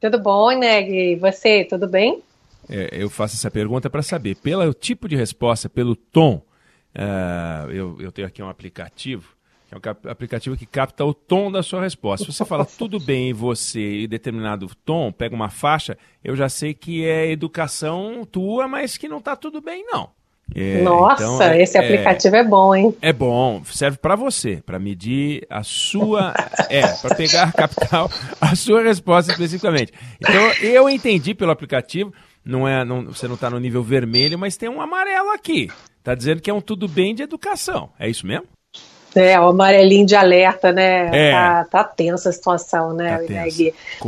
Tudo bom, Neg? E você, tudo bem? É, eu faço essa pergunta para saber, pelo tipo de resposta, pelo tom, uh, eu, eu tenho aqui um aplicativo, que é um aplicativo que capta o tom da sua resposta. Se você fala tudo bem em você em determinado tom, pega uma faixa, eu já sei que é educação tua, mas que não está tudo bem, não. É, Nossa, então, é, esse aplicativo é, é, bom, hein? É bom, serve para você, para medir a sua, é, para pegar a capital, a sua resposta especificamente. Então, eu entendi pelo aplicativo, não é, não, você não está no nível vermelho, mas tem um amarelo aqui. Tá dizendo que é um tudo bem de educação. É isso mesmo? É, o amarelinho de alerta, né? É. Tá, tá tensa a situação, né, tá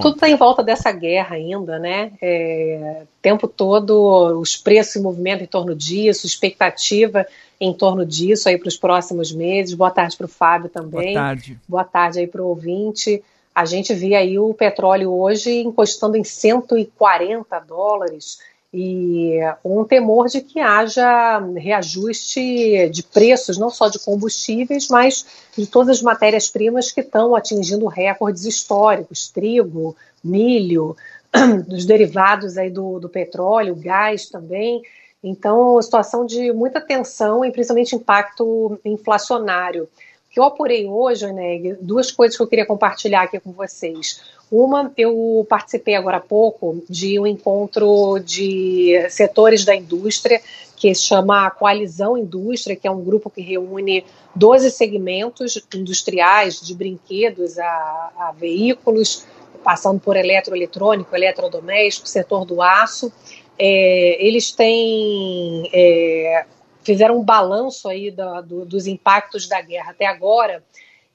Tudo tá em volta dessa guerra ainda, né? É, tempo todo os preços em movimento em torno disso, expectativa em torno disso aí para os próximos meses. Boa tarde para o Fábio também. Boa tarde. Boa tarde aí para o ouvinte. A gente via aí o petróleo hoje encostando em 140 dólares e um temor de que haja reajuste de preços, não só de combustíveis, mas de todas as matérias-primas que estão atingindo recordes históricos, trigo, milho, dos derivados aí do, do petróleo, gás também. Então, situação de muita tensão e principalmente impacto inflacionário. O que eu apurei hoje, Oneg, duas coisas que eu queria compartilhar aqui com vocês. Uma, eu participei agora há pouco de um encontro de setores da indústria que se chama Coalizão Indústria, que é um grupo que reúne 12 segmentos industriais, de brinquedos a, a veículos, passando por eletroeletrônico, eletrodoméstico, setor do aço. É, eles têm é, fizeram um balanço aí do, dos impactos da guerra até agora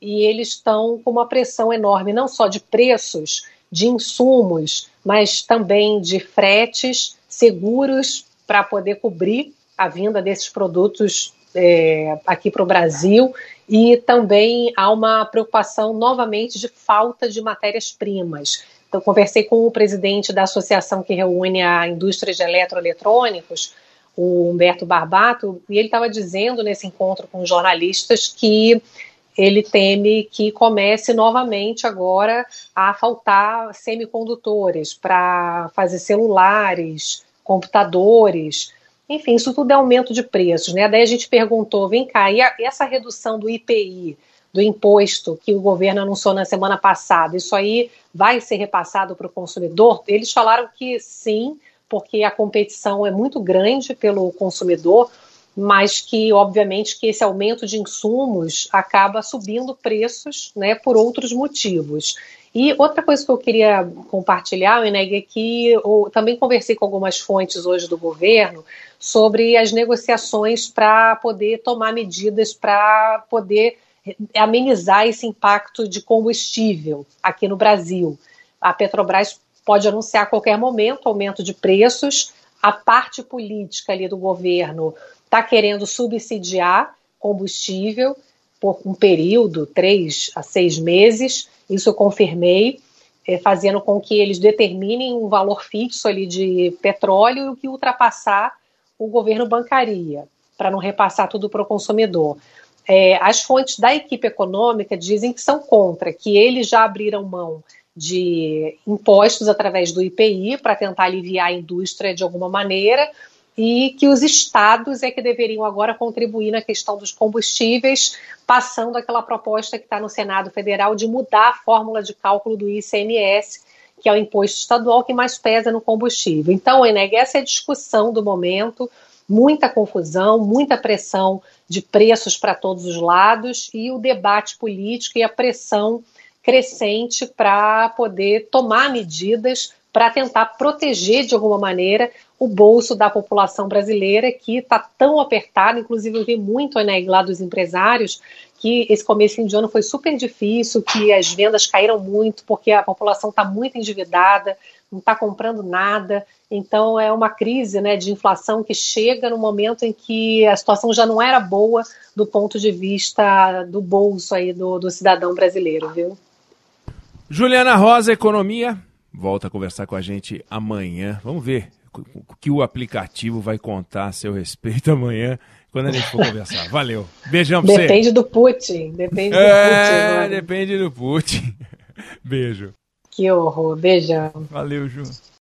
e eles estão com uma pressão enorme, não só de preços, de insumos, mas também de fretes seguros para poder cobrir a vinda desses produtos é, aqui para o Brasil e também há uma preocupação novamente de falta de matérias-primas. Então, conversei com o presidente da associação que reúne a indústria de eletroeletrônicos, o Humberto Barbato, e ele estava dizendo nesse encontro com jornalistas que ele teme que comece novamente agora a faltar semicondutores para fazer celulares, computadores, enfim, isso tudo é aumento de preços, né? Daí a gente perguntou, vem cá, e, a, e essa redução do IPI, do imposto que o governo anunciou na semana passada, isso aí vai ser repassado para o consumidor? Eles falaram que sim, porque a competição é muito grande pelo consumidor, mas que, obviamente, que esse aumento de insumos acaba subindo preços né, por outros motivos. E outra coisa que eu queria compartilhar, Eneg, é que eu também conversei com algumas fontes hoje do governo sobre as negociações para poder tomar medidas para poder amenizar esse impacto de combustível aqui no Brasil. A Petrobras pode anunciar a qualquer momento aumento de preços. A parte política ali do governo está querendo subsidiar combustível por um período, três a seis meses, isso eu confirmei, é, fazendo com que eles determinem um valor fixo ali de petróleo e o que ultrapassar o governo bancaria, para não repassar tudo para o consumidor. É, as fontes da equipe econômica dizem que são contra, que eles já abriram mão de impostos através do IPI para tentar aliviar a indústria de alguma maneira, e que os estados é que deveriam agora contribuir na questão dos combustíveis, passando aquela proposta que está no Senado Federal de mudar a fórmula de cálculo do ICMS, que é o imposto estadual que mais pesa no combustível. Então, Eneg, essa é a discussão do momento, muita confusão, muita pressão de preços para todos os lados e o debate político e a pressão crescente para poder tomar medidas para tentar proteger de alguma maneira o bolso da população brasileira que está tão apertado. Inclusive, eu vi muito né, lá dos empresários que esse começo de ano foi super difícil, que as vendas caíram muito porque a população está muito endividada, não está comprando nada. Então é uma crise né, de inflação que chega no momento em que a situação já não era boa do ponto de vista do bolso aí do, do cidadão brasileiro, viu? Juliana Rosa, Economia, volta a conversar com a gente amanhã. Vamos ver o que o aplicativo vai contar a seu respeito amanhã, quando a gente for conversar. Valeu. Beijão pra você. Depende do Putin. Depende do é, Putin. Depende do Putin. Beijo. Que horror. Beijão. Valeu, Ju.